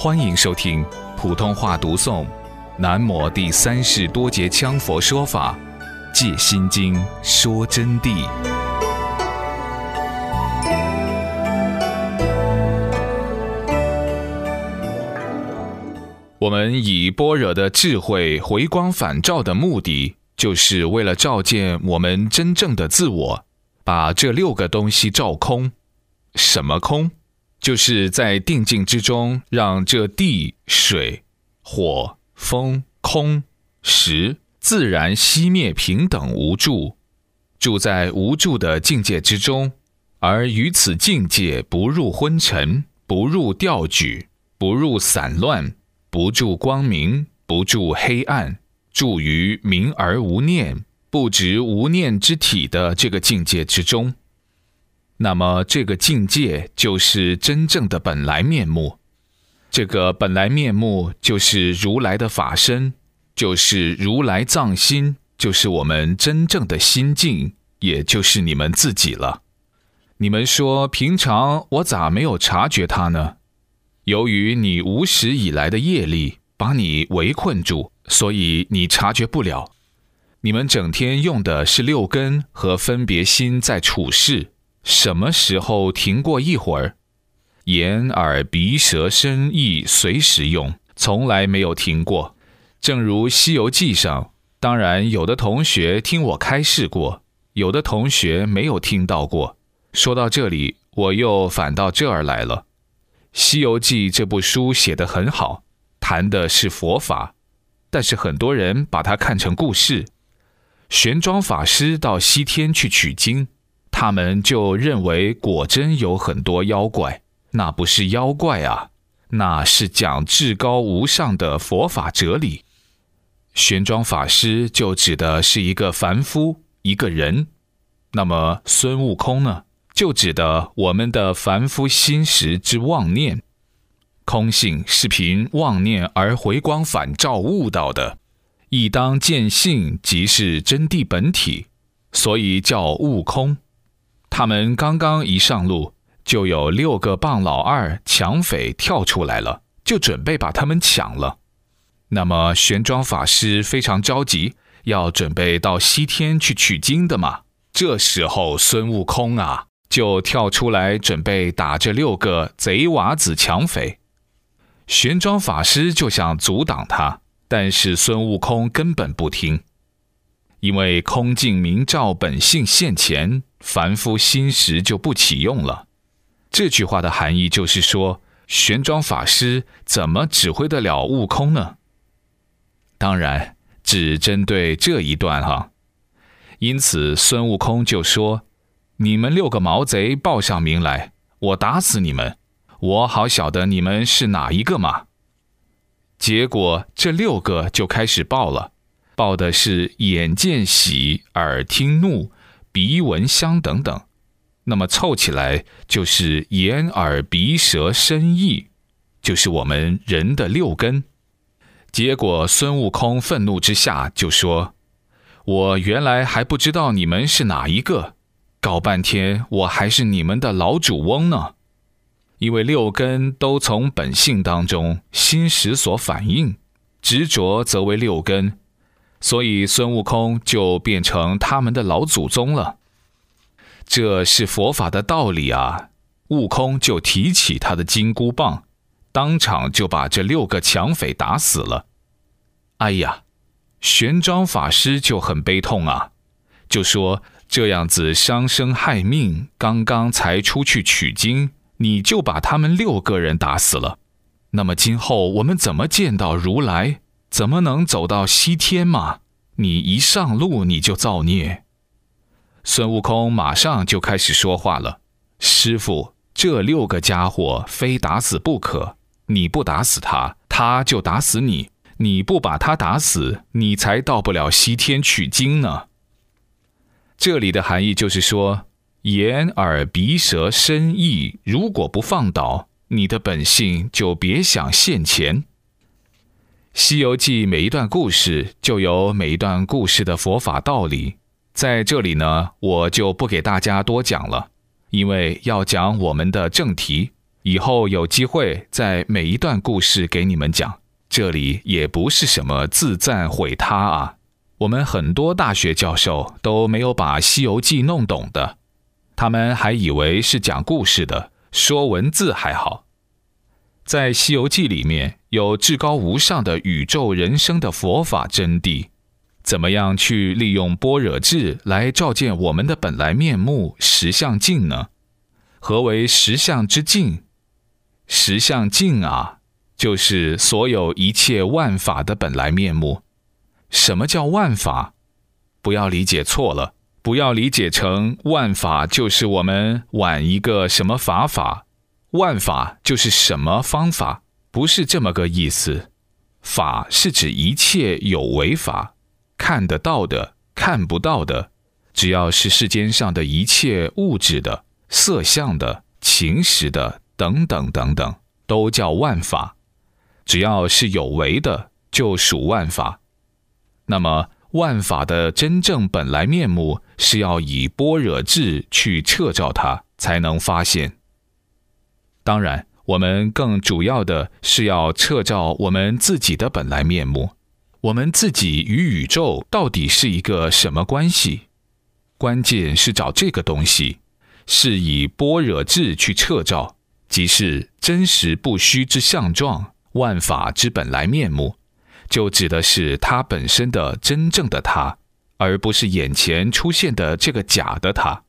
欢迎收听普通话读诵《南摩第三世多杰羌佛说法戒心经说真谛》。我们以般若的智慧回光返照的目的，就是为了照见我们真正的自我，把这六个东西照空。什么空？就是在定境之中，让这地、水、火、风、空、识自然熄灭，平等无助，住在无助的境界之中，而于此境界不入昏沉，不入吊举，不入散乱，不住光明，不住黑暗，住于明而无念、不执无念之体的这个境界之中。那么，这个境界就是真正的本来面目。这个本来面目就是如来的法身，就是如来藏心，就是我们真正的心境，也就是你们自己了。你们说，平常我咋没有察觉它呢？由于你无始以来的业力把你围困住，所以你察觉不了。你们整天用的是六根和分别心在处事。什么时候停过一会儿？眼、耳、鼻、舌、身、意随时用，从来没有停过。正如《西游记》上，当然有的同学听我开示过，有的同学没有听到过。说到这里，我又反到这儿来了。《西游记》这部书写得很好，谈的是佛法，但是很多人把它看成故事。玄奘法师到西天去取经。他们就认为果真有很多妖怪，那不是妖怪啊，那是讲至高无上的佛法哲理。玄奘法师就指的是一个凡夫，一个人。那么孙悟空呢，就指的我们的凡夫心识之妄念。空性是凭妄念而回光返照悟到的，亦当见性即是真谛本体，所以叫悟空。他们刚刚一上路，就有六个棒老二抢匪跳出来了，就准备把他们抢了。那么玄奘法师非常着急，要准备到西天去取经的嘛。这时候孙悟空啊，就跳出来准备打这六个贼娃子抢匪。玄奘法师就想阻挡他，但是孙悟空根本不听。因为空镜明照本性现前，凡夫心识就不起用了。这句话的含义就是说，玄奘法师怎么指挥得了悟空呢？当然，只针对这一段哈。因此，孙悟空就说：“你们六个毛贼报上名来，我打死你们，我好晓得你们是哪一个嘛。”结果这六个就开始报了。报的是眼见喜，耳听怒，鼻闻香等等，那么凑起来就是眼耳鼻舌身意，就是我们人的六根。结果孙悟空愤怒之下就说：“我原来还不知道你们是哪一个，搞半天我还是你们的老主翁呢。因为六根都从本性当中心识所反应，执着则为六根。”所以孙悟空就变成他们的老祖宗了，这是佛法的道理啊！悟空就提起他的金箍棒，当场就把这六个抢匪打死了。哎呀，玄奘法师就很悲痛啊，就说这样子伤生害命，刚刚才出去取经，你就把他们六个人打死了，那么今后我们怎么见到如来？怎么能走到西天嘛？你一上路你就造孽。孙悟空马上就开始说话了：“师傅，这六个家伙非打死不可。你不打死他，他就打死你；你不把他打死，你才到不了西天取经呢。”这里的含义就是说，眼、耳、鼻、舌、身、意，如果不放倒，你的本性就别想现前。《西游记》每一段故事就有每一段故事的佛法道理，在这里呢，我就不给大家多讲了，因为要讲我们的正题，以后有机会在每一段故事给你们讲。这里也不是什么自赞毁他啊，我们很多大学教授都没有把《西游记》弄懂的，他们还以为是讲故事的，说文字还好。在《西游记》里面有至高无上的宇宙人生的佛法真谛，怎么样去利用般若智来照见我们的本来面目实相境呢？何为实相之境？实相境啊，就是所有一切万法的本来面目。什么叫万法？不要理解错了，不要理解成万法就是我们玩一个什么法法。万法就是什么方法？不是这么个意思。法是指一切有为法，看得到的、看不到的，只要是世间上的一切物质的、色相的、情识的等等等等，都叫万法。只要是有为的，就属万法。那么，万法的真正本来面目，是要以般若智去彻照它，才能发现。当然，我们更主要的是要彻照我们自己的本来面目。我们自己与宇宙到底是一个什么关系？关键是找这个东西，是以般若智去彻照，即是真实不虚之相状，万法之本来面目，就指的是它本身的真正的它，而不是眼前出现的这个假的它。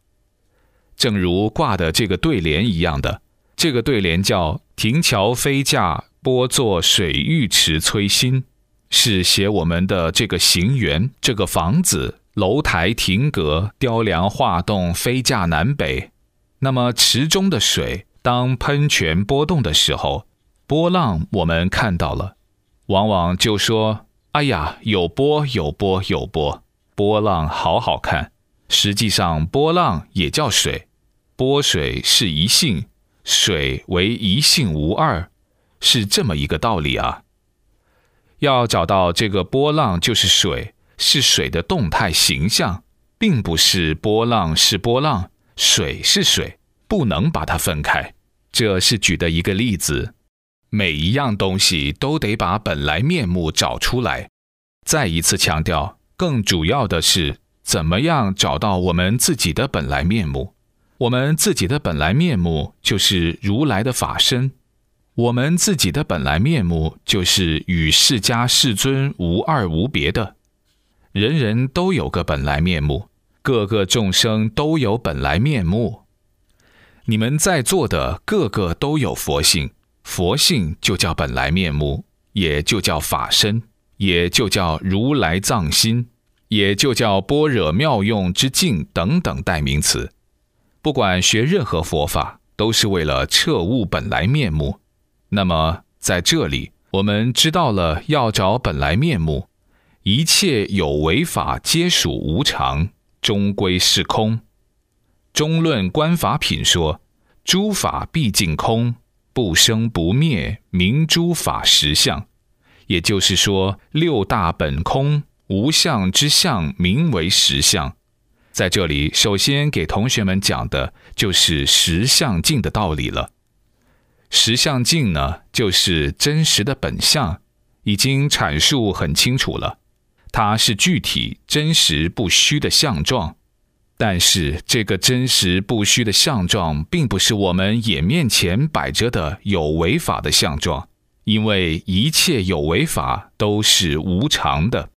正如挂的这个对联一样的。这个对联叫“亭桥飞架，波作水浴池催心”，是写我们的这个行园、这个房子、楼台、亭阁、雕梁画栋、飞架南北。那么池中的水，当喷泉波动的时候，波浪我们看到了，往往就说：“哎呀，有波，有波，有波，波浪好好看。”实际上，波浪也叫水，波水是一性。水为一性无二，是这么一个道理啊。要找到这个波浪就是水，是水的动态形象，并不是波浪是波浪，水是水，不能把它分开。这是举的一个例子。每一样东西都得把本来面目找出来。再一次强调，更主要的是怎么样找到我们自己的本来面目。我们自己的本来面目就是如来的法身，我们自己的本来面目就是与释迦世尊无二无别的。人人都有个本来面目，各个众生都有本来面目。你们在座的个个都有佛性，佛性就叫本来面目，也就叫法身，也就叫如来藏心，也就叫般若妙用之境等等代名词。不管学任何佛法，都是为了彻悟本来面目。那么在这里，我们知道了要找本来面目，一切有为法皆属无常，终归是空。中论观法品说：诸法毕竟空，不生不灭，名诸法实相。也就是说，六大本空，无相之相，名为实相。在这里，首先给同学们讲的就是实相境的道理了。实相境呢，就是真实的本相，已经阐述很清楚了。它是具体、真实、不虚的相状。但是，这个真实不虚的相状，并不是我们眼面前摆着的有为法的相状，因为一切有为法都是无常的。